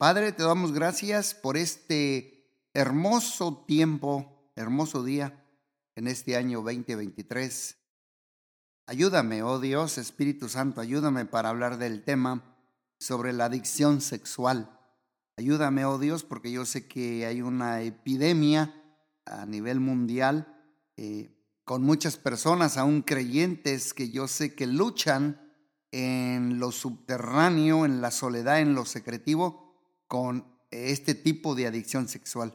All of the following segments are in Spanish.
Padre, te damos gracias por este hermoso tiempo, hermoso día en este año 2023. Ayúdame, oh Dios, Espíritu Santo, ayúdame para hablar del tema sobre la adicción sexual. Ayúdame, oh Dios, porque yo sé que hay una epidemia a nivel mundial eh, con muchas personas, aún creyentes, que yo sé que luchan en lo subterráneo, en la soledad, en lo secretivo, con este tipo de adicción sexual.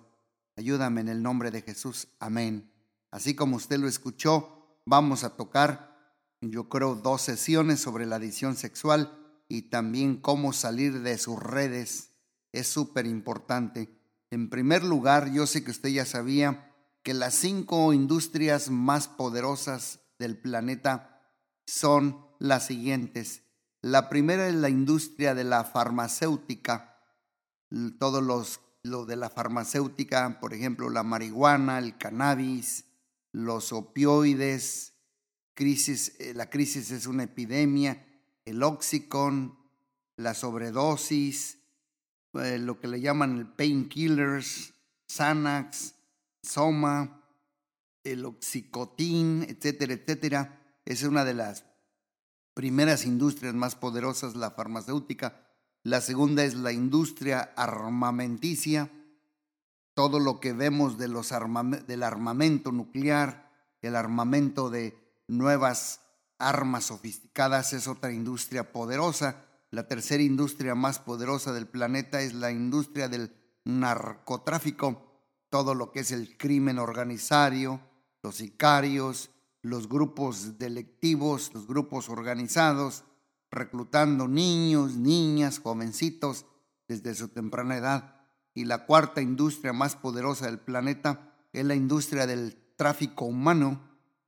Ayúdame en el nombre de Jesús. Amén. Así como usted lo escuchó, vamos a tocar, yo creo, dos sesiones sobre la adicción sexual y también cómo salir de sus redes. Es súper importante. En primer lugar, yo sé que usted ya sabía que las cinco industrias más poderosas del planeta son las siguientes. La primera es la industria de la farmacéutica. Todos los lo de la farmacéutica, por ejemplo, la marihuana, el cannabis, los opioides, crisis, eh, la crisis es una epidemia, el oxicon, la sobredosis, eh, lo que le llaman el painkillers, Xanax, Soma, el oxicotín, etcétera, etcétera. Es una de las primeras industrias más poderosas, la farmacéutica. La segunda es la industria armamenticia. Todo lo que vemos de los del armamento nuclear, el armamento de nuevas armas sofisticadas es otra industria poderosa. La tercera industria más poderosa del planeta es la industria del narcotráfico. Todo lo que es el crimen organizario, los sicarios, los grupos delictivos, los grupos organizados, reclutando niños, niñas, jovencitos desde su temprana edad. Y la cuarta industria más poderosa del planeta es la industria del tráfico humano.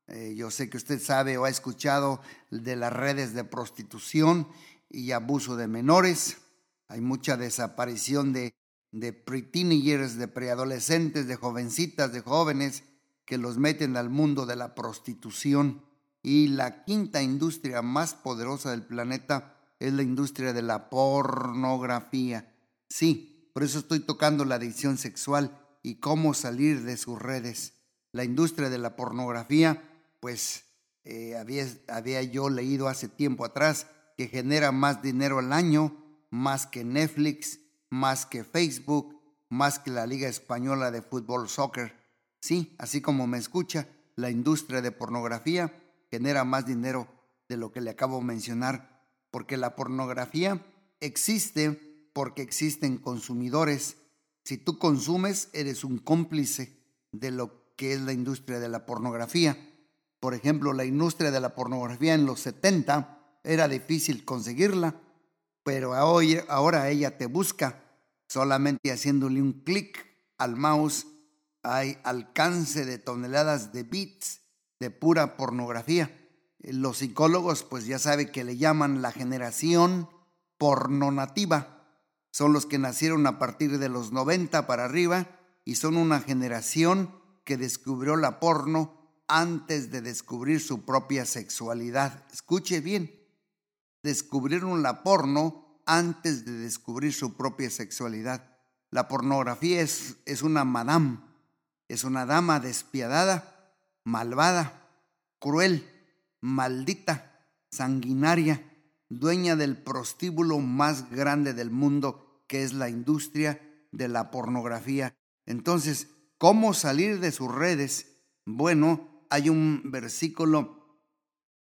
Eh, yo sé que usted sabe o ha escuchado de las redes de prostitución y abuso de menores. Hay mucha desaparición de, de pre-teenagers, de preadolescentes, de jovencitas, de jóvenes que los meten al mundo de la prostitución. Y la quinta industria más poderosa del planeta es la industria de la pornografía. Sí, por eso estoy tocando la adicción sexual y cómo salir de sus redes. La industria de la pornografía, pues eh, había, había yo leído hace tiempo atrás que genera más dinero al año, más que Netflix, más que Facebook, más que la Liga Española de Fútbol Soccer. Sí, así como me escucha, la industria de pornografía genera más dinero de lo que le acabo de mencionar, porque la pornografía existe porque existen consumidores. Si tú consumes, eres un cómplice de lo que es la industria de la pornografía. Por ejemplo, la industria de la pornografía en los 70 era difícil conseguirla, pero ahora ella te busca solamente haciéndole un clic al mouse hay alcance de toneladas de bits de pura pornografía. Los psicólogos pues ya saben que le llaman la generación pornonativa. Son los que nacieron a partir de los 90 para arriba y son una generación que descubrió la porno antes de descubrir su propia sexualidad. Escuche bien, descubrieron la porno antes de descubrir su propia sexualidad. La pornografía es, es una madame es una dama despiadada, malvada, cruel, maldita, sanguinaria, dueña del prostíbulo más grande del mundo, que es la industria de la pornografía. Entonces, ¿cómo salir de sus redes? Bueno, hay un versículo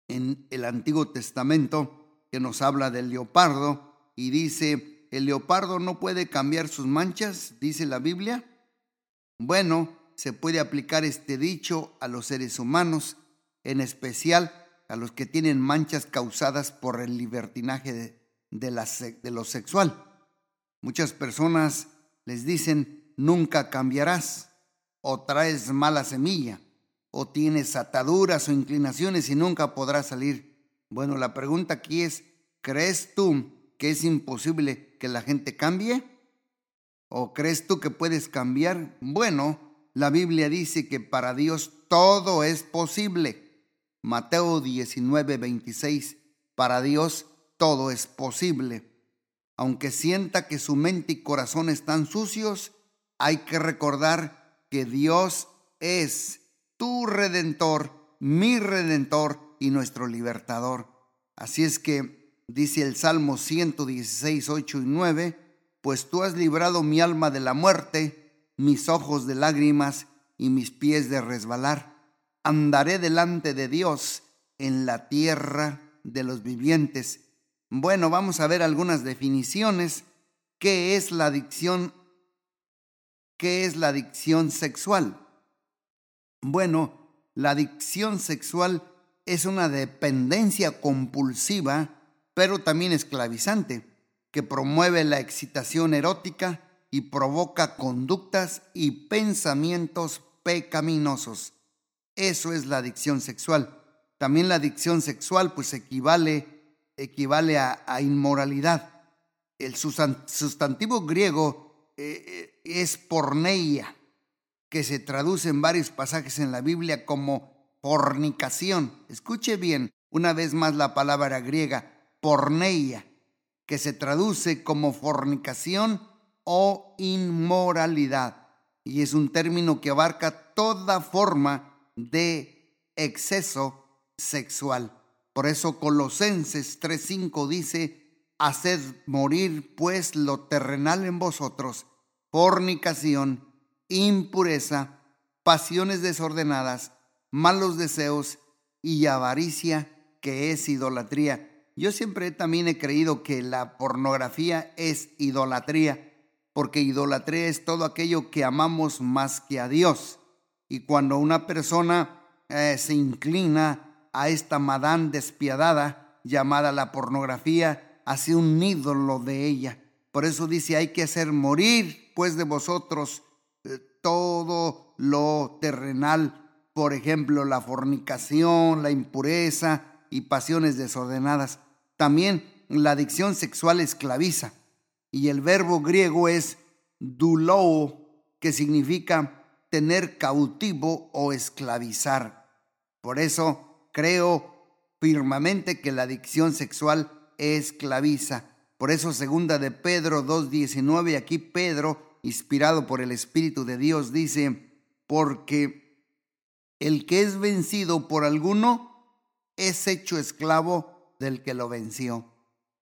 en el Antiguo Testamento que nos habla del leopardo y dice, ¿el leopardo no puede cambiar sus manchas? Dice la Biblia. Bueno, se puede aplicar este dicho a los seres humanos, en especial a los que tienen manchas causadas por el libertinaje de, lo sexual. Muchas personas les dicen, nunca cambiarás, o traes mala semilla, o tienes ataduras o inclinaciones y nunca podrás salir. Bueno, la pregunta aquí es, ¿crees tú que es imposible que la gente cambie? ¿O crees tú que puedes cambiar? Bueno, la Biblia dice que para Dios todo es posible. Mateo 19, 26, para Dios todo es posible. Aunque sienta que su mente y corazón están sucios, hay que recordar que Dios es tu redentor, mi redentor y nuestro libertador. Así es que dice el Salmo 116, 8 y 9, pues tú has librado mi alma de la muerte, mis ojos de lágrimas y mis pies de resbalar. Andaré delante de Dios en la tierra de los vivientes. Bueno, vamos a ver algunas definiciones. ¿Qué es la adicción? ¿Qué es la adicción sexual? Bueno, la adicción sexual es una dependencia compulsiva, pero también esclavizante, que promueve la excitación erótica y provoca conductas y pensamientos pecaminosos. Eso es la adicción sexual. También la adicción sexual pues equivale, equivale a, inmoralidad. El sustantivo griego eh, eh, es porneia, que se traduce en varios pasajes en la Biblia como fornicación. Escuche bien una vez más la palabra griega, porneia, que se traduce como fornicación o inmoralidad. Y es un término que abarca toda forma de exceso sexual. Por eso Colosenses 3:5 dice, haced morir pues lo terrenal en vosotros, fornicación, impureza, pasiones desordenadas, malos deseos y avaricia, que es idolatría. Yo siempre también he creído que la pornografía es idolatría, porque idolatría es todo aquello que amamos más que a Dios. Y cuando una persona eh, se inclina a esta madán despiadada llamada la pornografía, hace un ídolo de ella. Por eso dice, hay que hacer morir pues de vosotros eh, todo lo terrenal, por ejemplo, la fornicación, la impureza y pasiones desordenadas. También la adicción sexual esclaviza. Y el verbo griego es dulou, que significa tener cautivo o esclavizar. Por eso creo firmemente que la adicción sexual esclaviza. Por eso segunda de Pedro 2.19, aquí Pedro, inspirado por el Espíritu de Dios, dice, porque el que es vencido por alguno es hecho esclavo del que lo venció.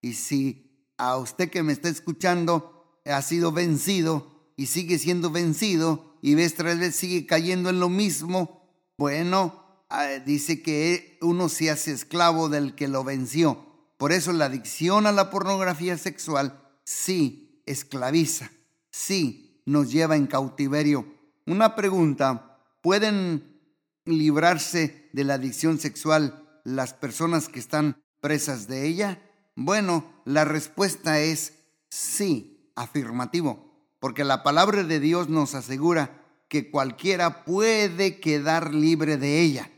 Y si a usted que me está escuchando ha sido vencido y sigue siendo vencido, y ves tras vez sigue cayendo en lo mismo, bueno, ah, dice que uno se hace esclavo del que lo venció. Por eso la adicción a la pornografía sexual sí esclaviza, sí nos lleva en cautiverio. Una pregunta, ¿pueden librarse de la adicción sexual las personas que están presas de ella? Bueno, la respuesta es sí, afirmativo porque la palabra de Dios nos asegura que cualquiera puede quedar libre de ella.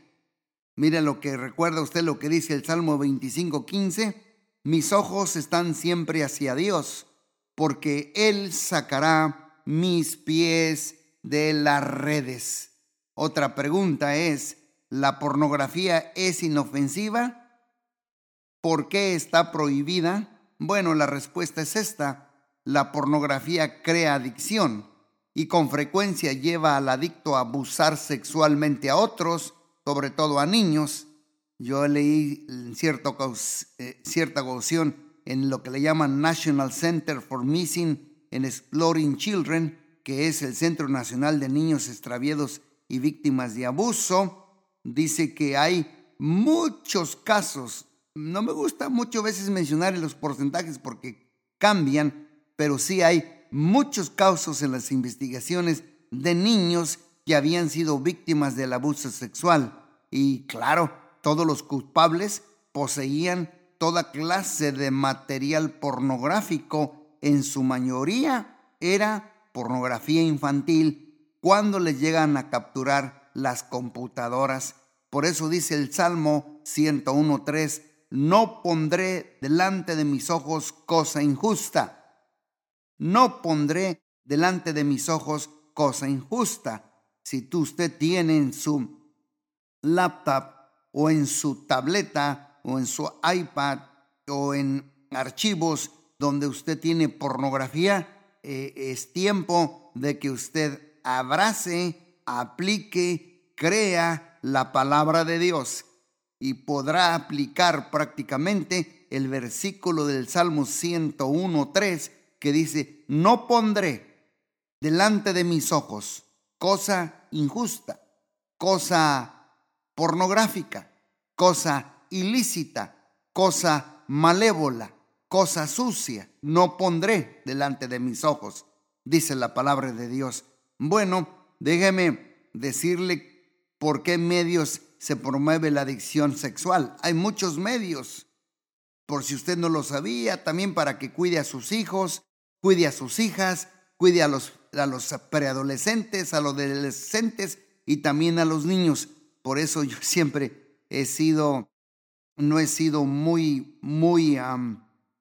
Mire lo que recuerda usted lo que dice el Salmo 25:15, mis ojos están siempre hacia Dios, porque Él sacará mis pies de las redes. Otra pregunta es, ¿la pornografía es inofensiva? ¿Por qué está prohibida? Bueno, la respuesta es esta la pornografía crea adicción y con frecuencia lleva al adicto a abusar sexualmente a otros, sobre todo a niños. Yo leí eh, cierta ocasión en lo que le llaman National Center for Missing and Exploring Children, que es el Centro Nacional de Niños Extraviados y Víctimas de Abuso, dice que hay muchos casos. No me gusta muchas veces mencionar los porcentajes porque cambian, pero sí hay muchos casos en las investigaciones de niños que habían sido víctimas del abuso sexual. Y claro, todos los culpables poseían toda clase de material pornográfico. En su mayoría era pornografía infantil cuando les llegan a capturar las computadoras. Por eso dice el Salmo 101.3, no pondré delante de mis ojos cosa injusta no pondré delante de mis ojos cosa injusta. Si tú usted tiene en su laptop o en su tableta o en su iPad o en archivos donde usted tiene pornografía, eh, es tiempo de que usted abrace, aplique, crea la palabra de Dios y podrá aplicar prácticamente el versículo del Salmo 101.3 que dice, no pondré delante de mis ojos cosa injusta, cosa pornográfica, cosa ilícita, cosa malévola, cosa sucia, no pondré delante de mis ojos, dice la palabra de Dios. Bueno, déjeme decirle por qué medios se promueve la adicción sexual. Hay muchos medios, por si usted no lo sabía, también para que cuide a sus hijos, cuide a sus hijas, cuide a los, a los preadolescentes, a los adolescentes y también a los niños. Por eso yo siempre he sido, no he sido muy, muy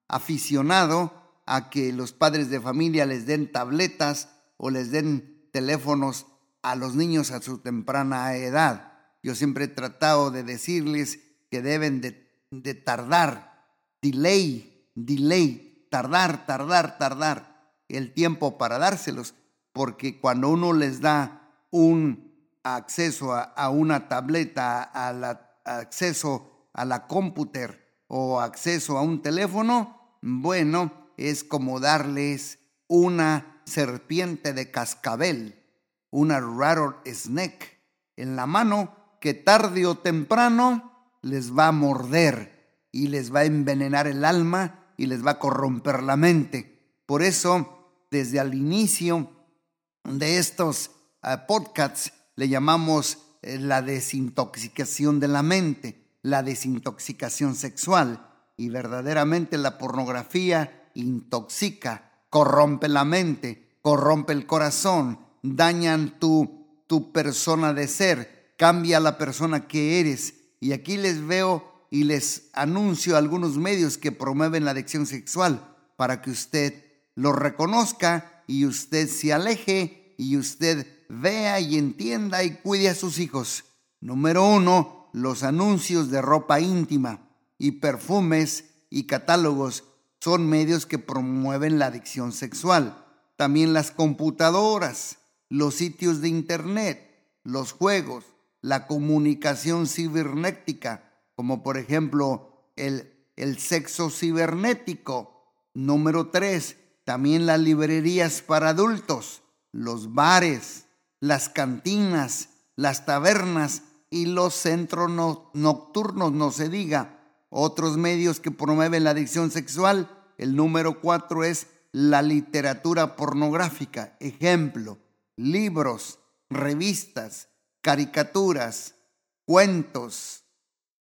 aficionado a que los padres de familia les den tabletas o les den teléfonos a los niños a su temprana edad. Yo siempre he tratado de decirles que deben de, tardar, delay, delay, tardar, tardar, tardar el tiempo para dárselos, porque cuando uno les da un acceso a, una tableta, al acceso a la cómputer o acceso a un teléfono, bueno, es como darles una serpiente de cascabel, una rattlesnake en la mano que tarde o temprano les va a morder y les va a envenenar el alma y les va a corromper la mente. Por eso, desde el inicio de estos eh, podcasts, le llamamos eh, la desintoxicación de la mente, la desintoxicación sexual y verdaderamente la pornografía intoxica, corrompe la mente, corrompe el corazón, dañan tu, tu persona de ser, cambia la persona que eres. Y aquí les veo y les anuncio algunos medios que promueven la adicción sexual para que usted lo reconozca y usted se aleje y usted vea y entienda y cuide a sus hijos. Número uno, los anuncios de ropa íntima y perfumes y catálogos son medios que promueven la adicción sexual. También las computadoras, los sitios de internet, los juegos, la comunicación cibernética, como por ejemplo el, el sexo cibernético. Número tres, también las librerías para adultos, los bares, las cantinas, las tabernas y los centros nocturnos, no se diga otros medios que promueven la adicción sexual. El número cuatro es la literatura pornográfica. Ejemplo, libros, revistas, caricaturas, cuentos,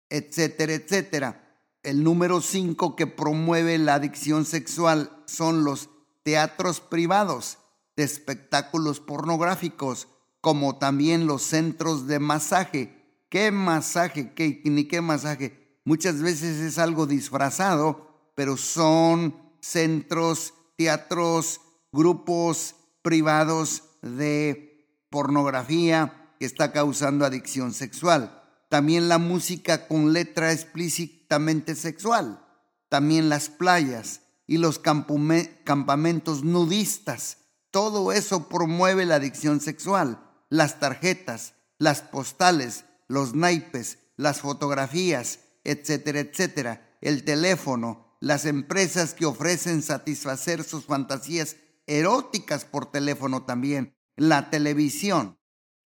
etcétera, etcétera. El número cinco que promueve la adicción sexual son los teatros privados de espectáculos pornográficos, como también los centros de masaje. ¿Qué masaje? ¿Qué, ni qué masaje? muchas veces es algo disfrazado, pero son centros, teatros, grupos privados de pornografía que está causando adicción sexual. También la música con letra explícitamente sexual. También las playas y los campamentos nudistas. Todo eso promueve la adicción sexual. Las tarjetas, las postales, los naipes, las fotografías, etcétera, etcétera, el teléfono, las empresas que ofrecen satisfacer sus fantasías eróticas por teléfono también, la televisión,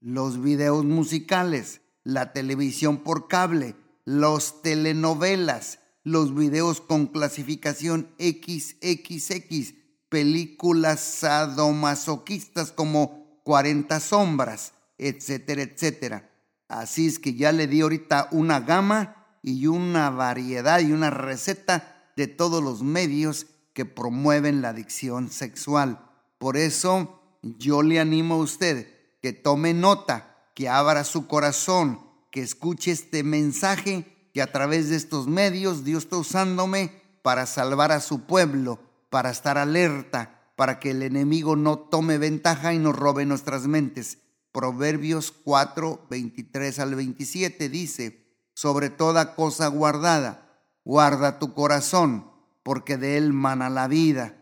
los videos musicales, la televisión por cable, los telenovelas, los videos con clasificación XXX, películas sadomasoquistas como 40 sombras, etcétera, etcétera. Así es que ya le di ahorita una gama y una variedad y una receta de todos los medios que promueven la adicción sexual. Por eso yo le animo a usted que tome nota, que abra su corazón, que escuche este mensaje que a través de estos medios Dios está usándome para salvar a su pueblo, para estar alerta, para que el enemigo no tome ventaja y nos robe nuestras mentes. Proverbios 4, 23 al 27 dice, sobre toda cosa guardada. Guarda tu corazón, porque de él mana la vida.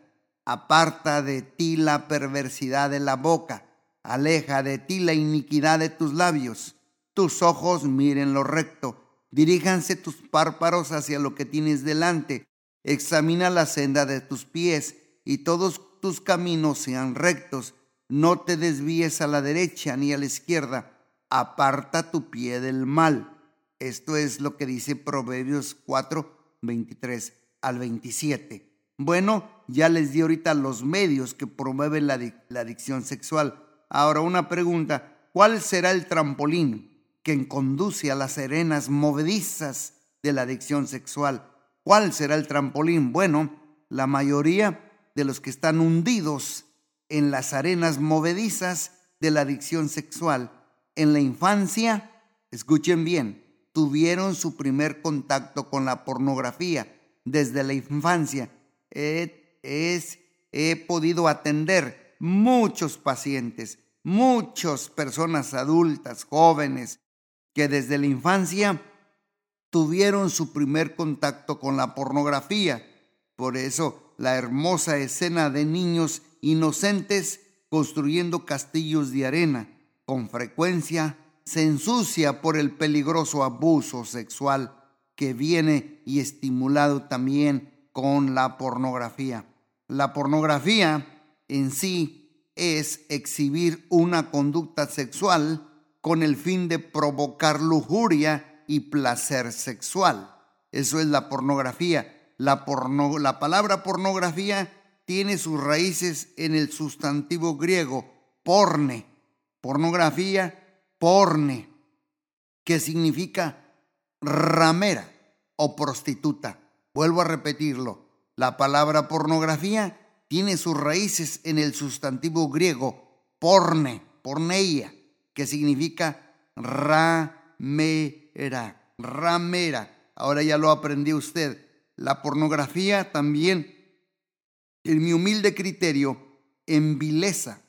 Aparta de ti la perversidad de la boca, aleja de ti la iniquidad de tus labios. Tus ojos miren lo recto, diríjanse tus párpados hacia lo que tienes delante. Examina la senda de tus pies y todos tus caminos sean rectos. No te desvíes a la derecha ni a la izquierda. Aparta tu pie del mal. Esto es lo que dice Proverbios 4, 23 al 27. Bueno, ya les di ahorita los medios que promueven la, la adicción sexual. Ahora una pregunta, ¿cuál será el trampolín que conduce a las arenas movedizas de la adicción sexual? ¿Cuál será el trampolín? Bueno, la mayoría de los que están hundidos en las arenas movedizas de la adicción sexual en la infancia, escuchen bien, tuvieron su primer contacto con la pornografía desde la infancia. es, he podido atender muchos pacientes, muchas personas adultas, jóvenes, que desde la infancia tuvieron su primer contacto con la pornografía. Por eso la hermosa escena de niños inocentes construyendo castillos de arena con frecuencia se ensucia por el peligroso abuso sexual que viene y estimulado también con la pornografía. La pornografía en sí es exhibir una conducta sexual con el fin de provocar lujuria y placer sexual. Eso es la pornografía. La, la palabra pornografía tiene sus raíces en el sustantivo griego porne. Pornografía, porne, que significa ramera o prostituta. Vuelvo a repetirlo. La palabra pornografía tiene sus raíces en el sustantivo griego porne, porneia, que significa ramera, ramera. Ahora ya lo aprendió usted. La pornografía también, en mi humilde criterio, envileza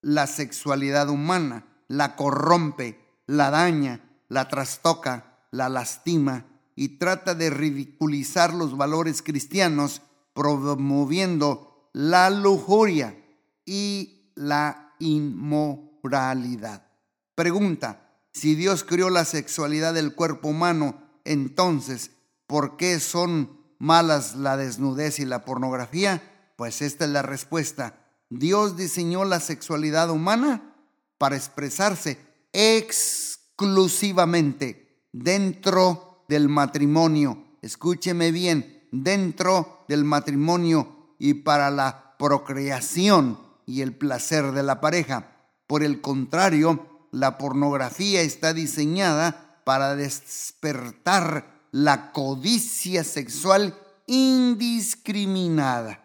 la sexualidad humana, la corrompe, la daña, la trastoca, la lastima y trata de ridiculizar los valores cristianos promoviendo la lujuria y la inmoralidad. Pregunta, si Dios creó la sexualidad del cuerpo humano, entonces, ¿por qué son malas la desnudez y la pornografía? Pues esta es la respuesta. Dios diseñó la sexualidad humana para expresarse exclusivamente dentro del matrimonio. Escúcheme bien, dentro del matrimonio y para la procreación y el placer de la pareja. Por el contrario, la pornografía está diseñada para despertar la codicia sexual indiscriminada.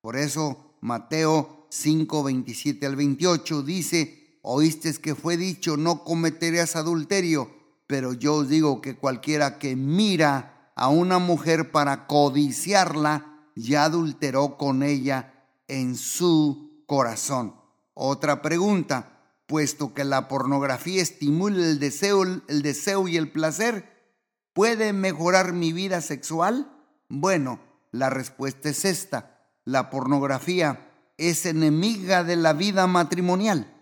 Por eso Mateo 5, 27 al 28 dice, Oíste que fue dicho, no cometerás adulterio, pero yo os digo que cualquiera que mira a una mujer para codiciarla, ya adulteró con ella en su corazón. Otra pregunta, puesto que la pornografía estimula el deseo, el deseo y el placer, ¿puede mejorar mi vida sexual? Bueno, la respuesta es esta. La pornografía es enemiga de la vida matrimonial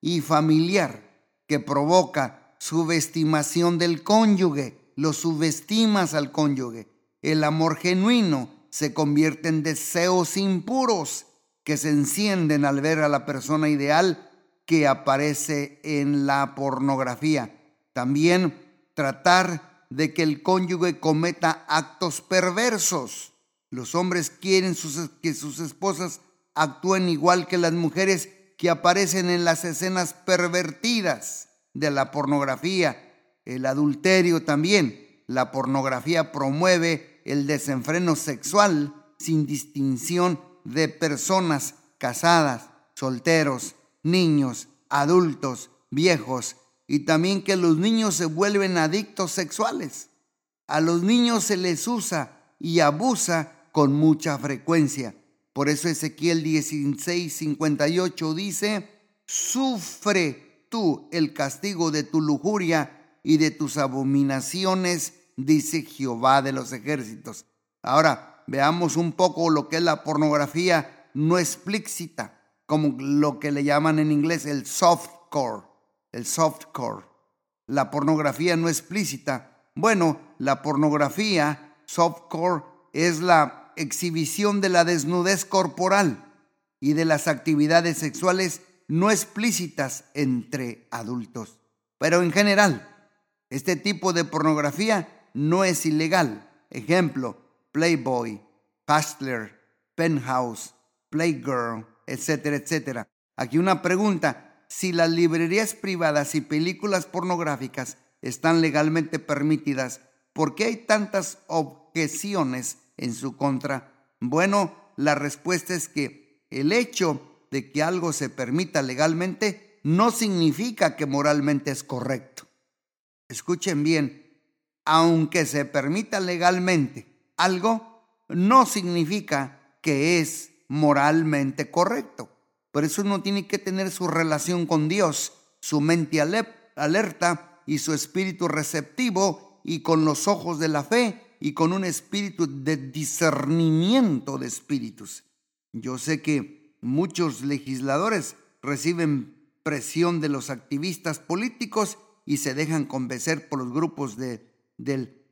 y familiar que provoca subestimación del cónyuge, lo subestimas al cónyuge. El amor genuino se convierte en deseos impuros que se encienden al ver a la persona ideal que aparece en la pornografía. También tratar de que el cónyuge cometa actos perversos. Los hombres quieren que sus esposas actúen igual que las mujeres que aparecen en las escenas pervertidas de la pornografía, el adulterio también. La pornografía promueve el desenfreno sexual sin distinción de personas casadas, solteros, niños, adultos, viejos, y también que los niños se vuelven adictos sexuales. A los niños se les usa y abusa con mucha frecuencia. Por eso Ezequiel 16, 58 dice, sufre tú el castigo de tu lujuria y de tus abominaciones, dice Jehová de los ejércitos. Ahora, veamos un poco lo que es la pornografía no explícita, como lo que le llaman en inglés el softcore, el softcore. La pornografía no explícita. Bueno, la pornografía softcore es la exhibición de la desnudez corporal y de las actividades sexuales no explícitas entre adultos. Pero en general, este tipo de pornografía no es ilegal. Ejemplo, Playboy, Hustler, Penthouse, Playgirl, etcétera, etcétera. Aquí una pregunta. Si las librerías privadas y películas pornográficas están legalmente permitidas, ¿por qué hay tantas objeciones en su contra? Bueno, la respuesta es que el hecho de que algo se permita legalmente no significa que moralmente es correcto. Escuchen bien, aunque se permita legalmente algo, no significa que es moralmente correcto. Por eso uno tiene que tener su relación con Dios, su mente alerta y su espíritu receptivo y con los ojos de la fe y con un espíritu de discernimiento de espíritus. Yo sé que muchos legisladores reciben presión de los activistas políticos y se dejan convencer por los grupos de, del,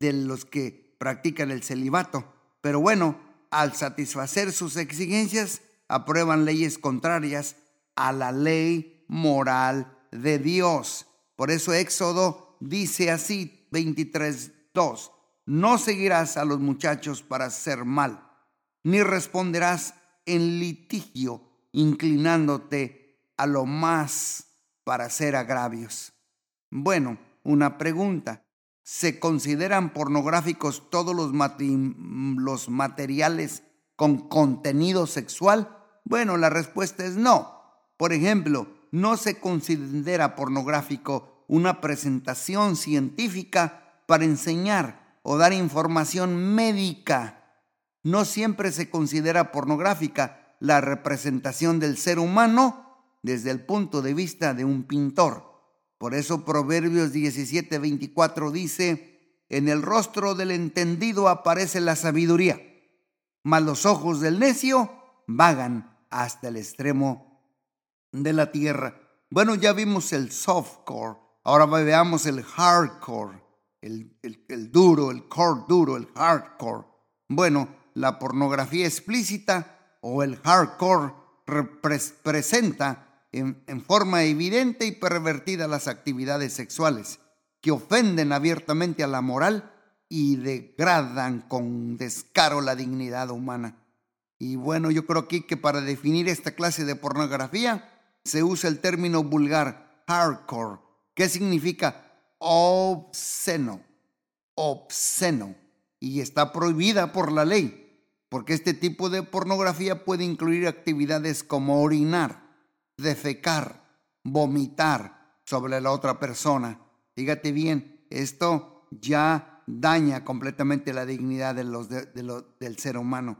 de los que practican el celibato. Pero bueno, al satisfacer sus exigencias, aprueban leyes contrarias a la ley moral de Dios. Por eso Éxodo dice así, 23.2, no seguirás a los muchachos para hacer mal, ni responderás en litigio inclinándote a lo más para hacer agravios. Bueno, una pregunta se consideran pornográficos todos los, materiales con contenido sexual? Bueno, la respuesta es no. Por ejemplo, no se considera pornográfico una presentación científica para enseñar o dar información médica. No siempre se considera pornográfica la representación del ser humano desde el punto de vista de un pintor. Por eso Proverbios 17, 24 dice, en el rostro del entendido aparece la sabiduría, mas los ojos del necio vagan hasta el extremo de la tierra. Bueno, ya vimos el softcore, ahora veamos el hardcore, el, el duro, el core duro, el hardcore. Bueno, la pornografía explícita o el hardcore representa en, forma evidente y pervertida las actividades sexuales que ofenden abiertamente a la moral y degradan con descaro la dignidad humana. Y bueno, yo creo aquí que para definir esta clase de pornografía se usa el término vulgar hardcore, que significa obsceno, obsceno, y está prohibida por la ley, porque este tipo de pornografía puede incluir actividades como orinar, defecar, vomitar sobre la otra persona. Fíjate bien, esto ya daña completamente la dignidad del ser humano.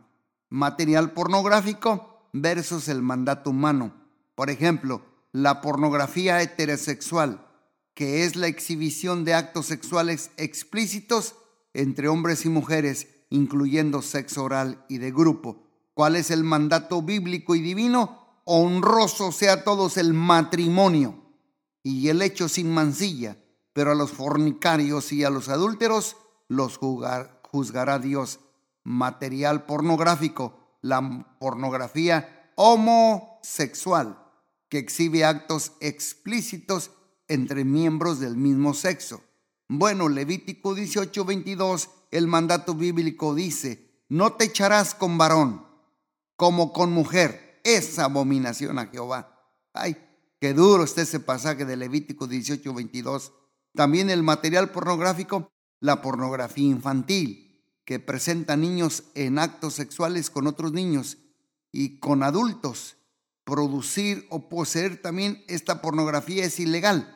Material pornográfico versus el mandato humano. Por ejemplo, la pornografía heterosexual, que es la exhibición de actos sexuales explícitos entre hombres y mujeres, incluyendo sexo oral y de grupo. ¿Cuál es el mandato bíblico y divino? Honroso sea todos el matrimonio y el hecho sin mancilla, pero a los fornicarios y a los adúlteros los juzgará Dios. Material pornográfico, la pornografía homosexual, que exhibe actos explícitos entre miembros del mismo sexo. Bueno, Levítico 18:22, el mandato bíblico dice, no te echarás con varón como con mujer esa abominación a Jehová. Ay, qué duro está ese pasaje de Levítico 18, 22. También el material pornográfico, la pornografía infantil, que presenta niños en actos sexuales con otros niños y con adultos. Producir o poseer también esta pornografía es ilegal.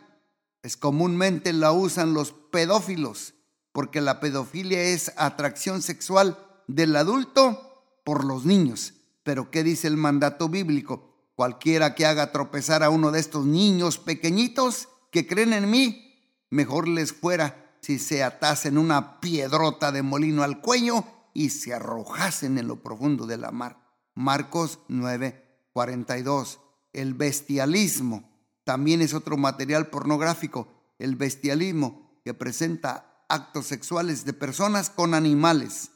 Es comúnmente la usan los pedófilos, porque la pedofilia es atracción sexual del adulto por los niños. Pero ¿qué dice el mandato bíblico? Cualquiera que haga tropezar a uno de estos niños pequeñitos que creen en mí, mejor les fuera si se atasen una piedrota de molino al cuello y se arrojasen en lo profundo de la mar. Marcos 9, 42. El bestialismo también es otro material pornográfico. El bestialismo que presenta actos sexuales de personas con animales.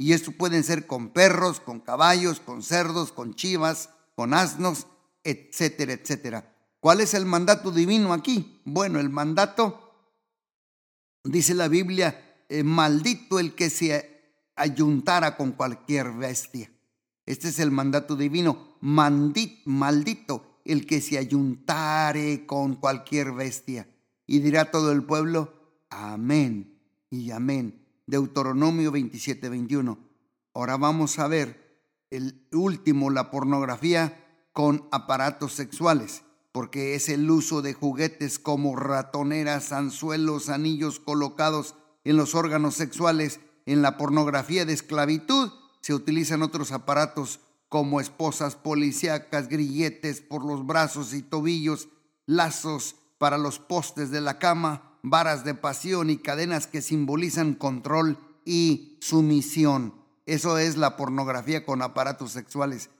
Y esto pueden ser con perros, con caballos, con cerdos, con chivas, con asnos, etcétera, etcétera. ¿Cuál es el mandato divino aquí? Bueno, el mandato, dice la Biblia, eh, maldito el que se ayuntara con cualquier bestia. Este es el mandato divino. maldito el que se ayuntare con cualquier bestia. Y dirá todo el pueblo, amén y amén. Deuteronomio 27, 21. Ahora vamos a ver el último, la pornografía con aparatos sexuales, porque es el uso de juguetes como ratoneras, anzuelos, anillos colocados en los órganos sexuales. En la pornografía de esclavitud se utilizan otros aparatos como esposas policíacas, grilletes por los brazos y tobillos, lazos para los postes de la cama, varas de pasión y cadenas que simbolizan control y sumisión. Eso es la pornografía con aparatos sexuales,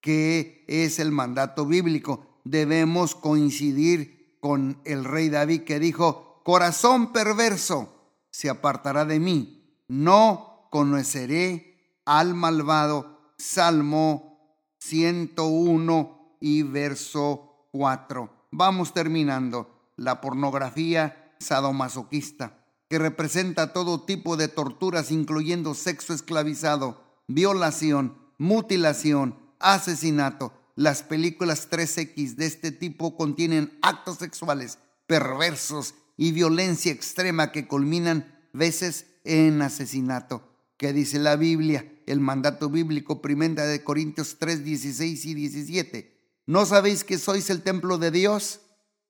que es el mandato bíblico. Debemos coincidir con el rey David que dijo, corazón perverso se apartará de mí, no conoceré al malvado Salmo 101 y verso 4. Vamos terminando. La pornografía sadomasoquista, que representa todo tipo de torturas, incluyendo sexo esclavizado, violación, mutilación, asesinato. Las películas 3X de este tipo contienen actos sexuales perversos y violencia extrema que culminan veces en asesinato. ¿Qué dice la Biblia? el mandato bíblico, primera de Corintios 3, 16 y 17. ¿No sabéis que sois el templo de Dios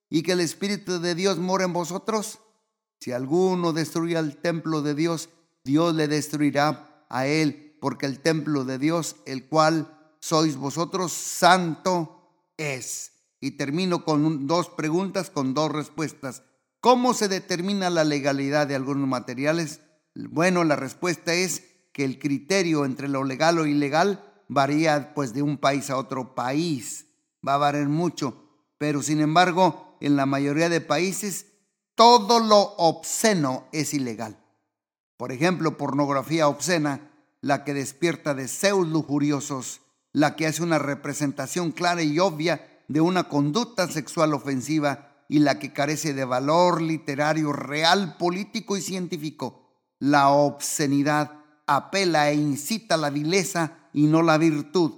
y que el Espíritu de Dios mora en vosotros? Si alguno destruye el templo de Dios, Dios le destruirá a él, porque el templo de Dios, el cual sois vosotros, santo es. Y termino con dos preguntas, con dos respuestas. ¿Cómo se determina la legalidad de algunos materiales? Bueno, la respuesta es que el criterio entre lo legal o ilegal varía pues de un país a otro país, va a variar mucho, pero sin embargo en la mayoría de países todo lo obsceno es ilegal. Por ejemplo, pornografía obscena, la que despierta deseos lujuriosos, la que hace una representación clara y obvia de una conducta sexual ofensiva y la que carece de valor literario real, político y científico. La obscenidad apela e incita la vileza y no la virtud.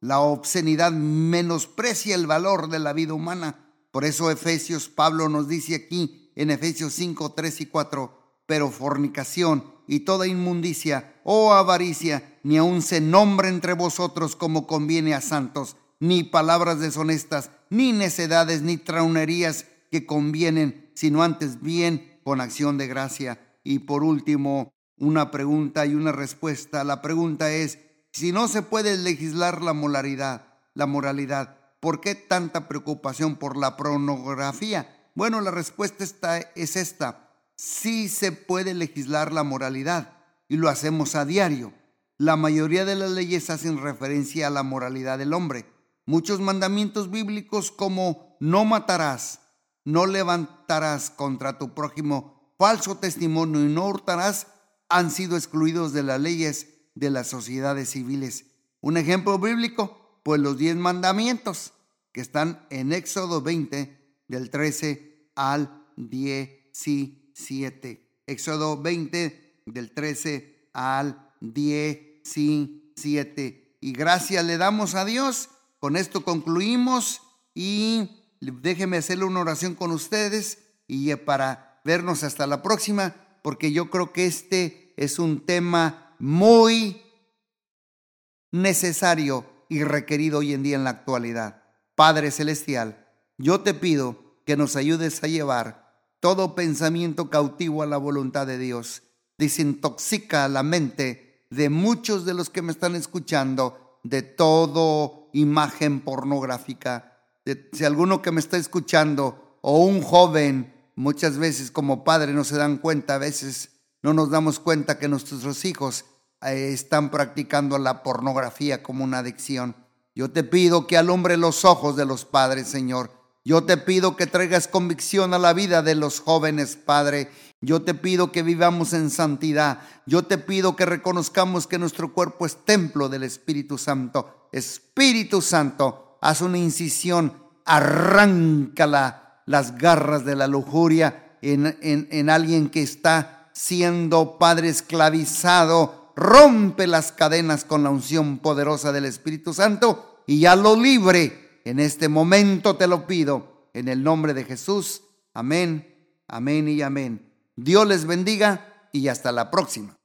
La obscenidad menosprecia el valor de la vida humana. Por eso Efesios, Pablo nos dice aquí en Efesios 5, 3 y 4, pero fornicación y toda inmundicia o avaricia ni aun se nombre entre vosotros como conviene a santos, ni palabras deshonestas, ni necedades, ni traunerías que convienen, sino antes bien con acción de gracia. Y por último, una pregunta y una respuesta. La pregunta es, si no se puede legislar la moralidad, la moralidad, ¿por qué tanta preocupación por la pornografía? Bueno, la respuesta está, es esta. Sí se puede legislar la moralidad y lo hacemos a diario. La mayoría de las leyes hacen referencia a la moralidad del hombre. Muchos mandamientos bíblicos como no matarás, no levantarás contra tu prójimo falso testimonio y no hurtarás han sido excluidos de las leyes de las sociedades civiles. Un ejemplo bíblico, pues los diez mandamientos que están en Éxodo 20, del 13 al 17. Éxodo 20, del 13 al 17. Y gracias le damos a Dios. Con esto concluimos y déjenme hacerle una oración con ustedes y para vernos hasta la próxima, porque yo creo que este es un tema muy necesario y requerido hoy en día en la actualidad. Padre Celestial, yo te pido que nos ayudes a llevar todo pensamiento cautivo a la voluntad de Dios. Desintoxica la mente de muchos de los que me están escuchando de todo imagen pornográfica. si alguno que me está escuchando o un joven, muchas veces como padre no se dan cuenta, a veces no nos damos cuenta que nuestros hijos eh, están practicando la pornografía como una adicción. Yo te pido que alumbre los ojos de los padres, Señor. Yo te pido que traigas convicción a la vida de los jóvenes, Padre. Yo te pido que vivamos en santidad. Yo te pido que reconozcamos que nuestro cuerpo es templo del Espíritu Santo. Espíritu Santo, haz una incisión, arráncala las garras de la lujuria en, en alguien que está siendo, Padre, esclavizado rompe las cadenas con la unción poderosa del Espíritu Santo y ya lo libre. En este momento te lo pido, en el nombre de Jesús. Amén, amén y amén. Dios les bendiga y hasta la próxima.